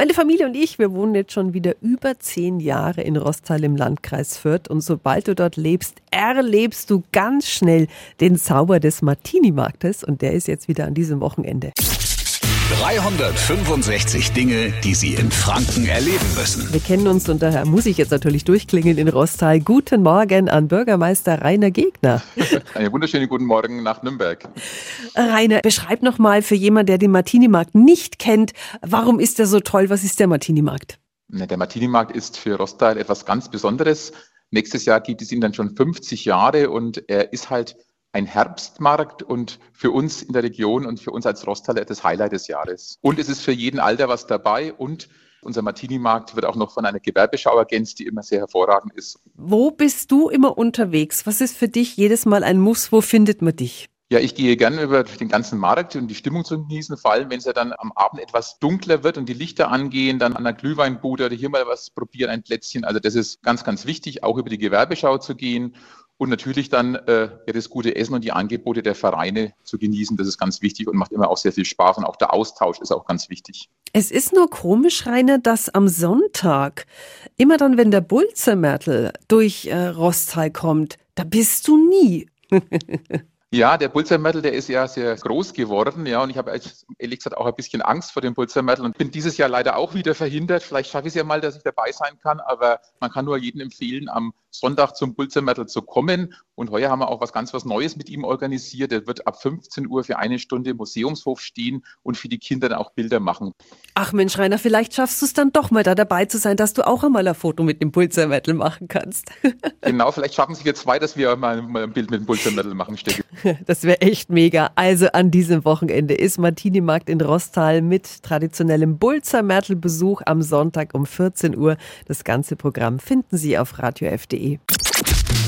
Meine Familie und ich, wir wohnen jetzt schon wieder über zehn Jahre in Rostal im Landkreis Fürth. Und sobald du dort lebst, erlebst du ganz schnell den Zauber des Martini-Marktes. Und der ist jetzt wieder an diesem Wochenende. 365 Dinge, die Sie in Franken erleben müssen. Wir kennen uns und daher muss ich jetzt natürlich durchklingeln in Rostal. Guten Morgen an Bürgermeister Rainer Gegner. Einen wunderschönen guten Morgen nach Nürnberg. Rainer, beschreib noch mal für jemanden, der den Martini-Markt nicht kennt, warum ist der so toll? Was ist der Martini-Markt? Der Martini-Markt ist für Rostal etwas ganz Besonderes. Nächstes Jahr gibt es ihn dann schon 50 Jahre und er ist halt ein Herbstmarkt und für uns in der Region und für uns als Rostaler das Highlight des Jahres. Und es ist für jeden Alter was dabei und unser Martini-Markt wird auch noch von einer Gewerbeschau ergänzt, die immer sehr hervorragend ist. Wo bist du immer unterwegs? Was ist für dich jedes Mal ein Muss? Wo findet man dich? Ja, ich gehe gerne über den ganzen Markt und die Stimmung zu genießen, vor allem wenn es ja dann am Abend etwas dunkler wird und die Lichter angehen, dann an der Glühweinbude oder hier mal was probieren, ein Plätzchen. Also das ist ganz, ganz wichtig, auch über die Gewerbeschau zu gehen und natürlich dann äh, das gute Essen und die Angebote der Vereine zu genießen. Das ist ganz wichtig und macht immer auch sehr viel Spaß. Und auch der Austausch ist auch ganz wichtig. Es ist nur komisch, Rainer, dass am Sonntag, immer dann, wenn der Bulzermärtel durch äh, Rostal kommt, da bist du nie. Ja, der Pulsarmörtel, der ist ja sehr groß geworden, ja, und ich habe ehrlich gesagt auch ein bisschen Angst vor dem Pulsarmörtel und bin dieses Jahr leider auch wieder verhindert. Vielleicht schaffe ich es ja mal, dass ich dabei sein kann, aber man kann nur jedem empfehlen, am Sonntag zum Pulsarmörtel zu kommen. Und heuer haben wir auch was ganz was Neues mit ihm organisiert. Er wird ab 15 Uhr für eine Stunde im Museumshof stehen und für die Kinder dann auch Bilder machen. Ach Mensch, Rainer, vielleicht schaffst du es dann doch mal da dabei zu sein, dass du auch einmal ein Foto mit dem Pulsarmörtel machen kannst. genau, vielleicht schaffen es wir zwei, dass wir mal, mal ein Bild mit dem Pulsarmörtel machen, Stecke. Das wäre echt mega. Also an diesem Wochenende ist Martini-Markt in Rostal mit traditionellem Bulzer-Märtel-Besuch am Sonntag um 14 Uhr. Das ganze Programm finden Sie auf radiof.de.